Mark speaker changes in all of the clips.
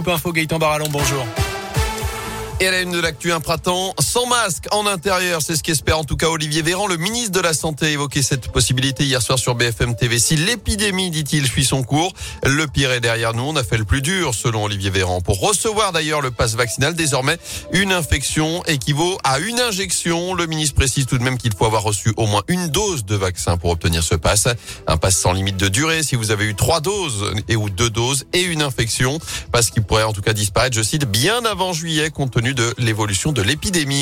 Speaker 1: Scoop Info, Gaëtan Barallon, bonjour.
Speaker 2: Et à la une de l'actu, un printemps sans masque en intérieur. C'est ce qu'espère en tout cas Olivier Véran. Le ministre de la Santé a évoqué cette possibilité hier soir sur BFM TV. Si l'épidémie, dit-il, suit son cours, le pire est derrière nous. On a fait le plus dur, selon Olivier Véran. Pour recevoir d'ailleurs le passe vaccinal, désormais, une infection équivaut à une injection. Le ministre précise tout de même qu'il faut avoir reçu au moins une dose de vaccin pour obtenir ce passe. Un passe sans limite de durée si vous avez eu trois doses et ou deux doses et une infection. Passe qui pourrait en tout cas disparaître, je cite, bien avant juillet compte tenu de l'évolution de l'épidémie.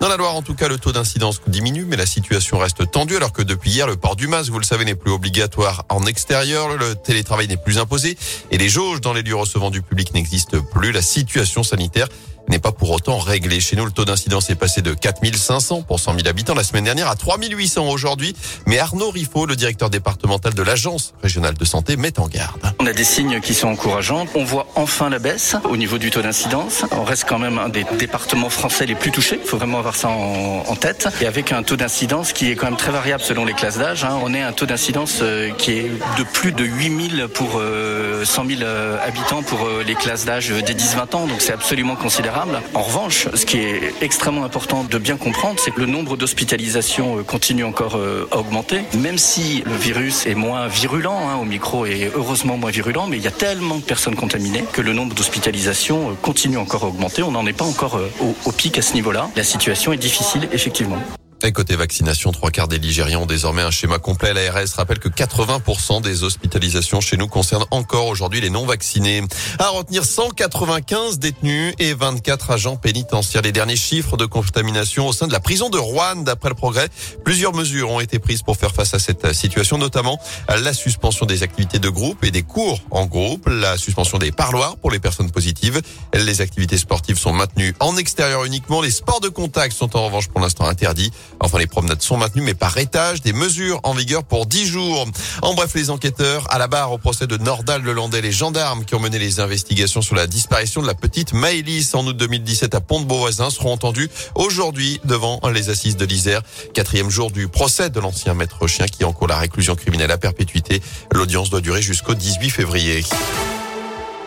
Speaker 2: Dans la Loire, en tout cas, le taux d'incidence diminue, mais la situation reste tendue alors que depuis hier, le port du masque, vous le savez, n'est plus obligatoire en extérieur, le télétravail n'est plus imposé et les jauges dans les lieux recevant du public n'existent plus. La situation sanitaire n'est pas pour autant réglé. Chez nous, le taux d'incidence est passé de 4500 pour 100 000 habitants la semaine dernière à 3800 aujourd'hui. Mais Arnaud Riffaut, le directeur départemental de l'Agence régionale de santé, met en garde.
Speaker 3: On a des signes qui sont encourageants. On voit enfin la baisse au niveau du taux d'incidence. On reste quand même un des départements français les plus touchés. Il faut vraiment avoir ça en, tête. Et avec un taux d'incidence qui est quand même très variable selon les classes d'âge. Hein. On est un taux d'incidence euh, qui est de plus de 8000 pour 100 euh, 000 euh, habitants pour les classes d'âge des 10-20 ans. Donc c'est absolument considérable. En revanche, ce qui est extrêmement important de bien comprendre, c'est que le nombre d'hospitalisations continue encore à augmenter, même si le virus est moins virulent, hein, au micro est heureusement moins virulent, mais il y a tellement de personnes contaminées que le nombre d'hospitalisations continue encore à augmenter. On n'en est pas encore au pic à ce niveau-là. La situation est difficile, effectivement.
Speaker 2: Et côté vaccination, trois quarts des Ligériens ont désormais un schéma complet. L'ARS rappelle que 80% des hospitalisations chez nous concernent encore aujourd'hui les non vaccinés. À retenir 195 détenus et 24 agents pénitentiaires. Les derniers chiffres de contamination au sein de la prison de Rouen, d'après le progrès. Plusieurs mesures ont été prises pour faire face à cette situation, notamment la suspension des activités de groupe et des cours en groupe, la suspension des parloirs pour les personnes positives. Les activités sportives sont maintenues en extérieur uniquement. Les sports de contact sont en revanche pour l'instant interdits. Enfin, les promenades sont maintenues, mais par étage, des mesures en vigueur pour 10 jours. En bref, les enquêteurs à la barre au procès de Nordal le Landais, les gendarmes qui ont mené les investigations sur la disparition de la petite Maëlys en août 2017 à Pont-de-Beauvoisin seront entendus aujourd'hui devant les assises de l'Isère. Quatrième jour du procès de l'ancien maître chien qui encourt la réclusion criminelle à perpétuité. L'audience doit durer jusqu'au 18 février.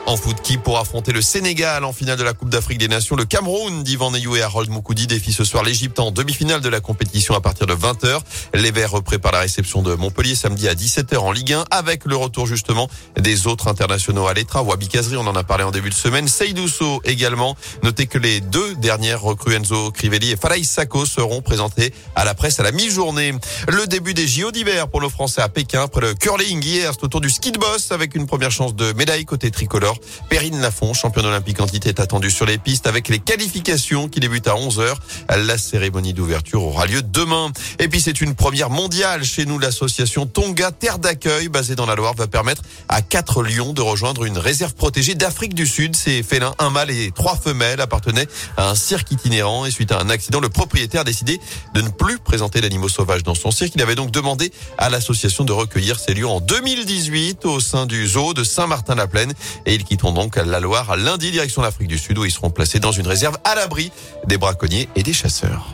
Speaker 2: En foot, qui pour affronter le Sénégal en finale de la Coupe d'Afrique des Nations Le Cameroun d'Ivan Neyou et Harold Moukoudi défie ce soir l'Égypte en demi-finale de la compétition à partir de 20h. Les Verts préparent la réception de Montpellier samedi à 17h en Ligue 1 avec le retour justement des autres internationaux à l'étra. Wabi Kazri, on en a parlé en début de semaine. Seydousso également. Notez que les deux dernières recrues Enzo Crivelli et Falaï Sako seront présentées à la presse à la mi-journée. Le début des JO d'hiver pour nos Français à Pékin après le curling hier, c'est autour du ski de boss avec une première chance de médaille côté tricolore. Perrine Lafont, championne olympique en titre, est attendue sur les pistes avec les qualifications qui débutent à 11h. La cérémonie d'ouverture aura lieu demain. Et puis c'est une première mondiale chez nous. L'association Tonga Terre d'accueil basée dans la Loire va permettre à quatre lions de rejoindre une réserve protégée d'Afrique du Sud. Ces félins, un mâle et trois femelles, appartenaient à un cirque itinérant et suite à un accident, le propriétaire a décidé de ne plus présenter d'animaux sauvages dans son cirque. Il avait donc demandé à l'association de recueillir ces lions en 2018 au sein du zoo de Saint-Martin-la-Plaine ils quitteront donc la Loire lundi direction l'Afrique du Sud où ils seront placés dans une réserve à l'abri des braconniers et des chasseurs.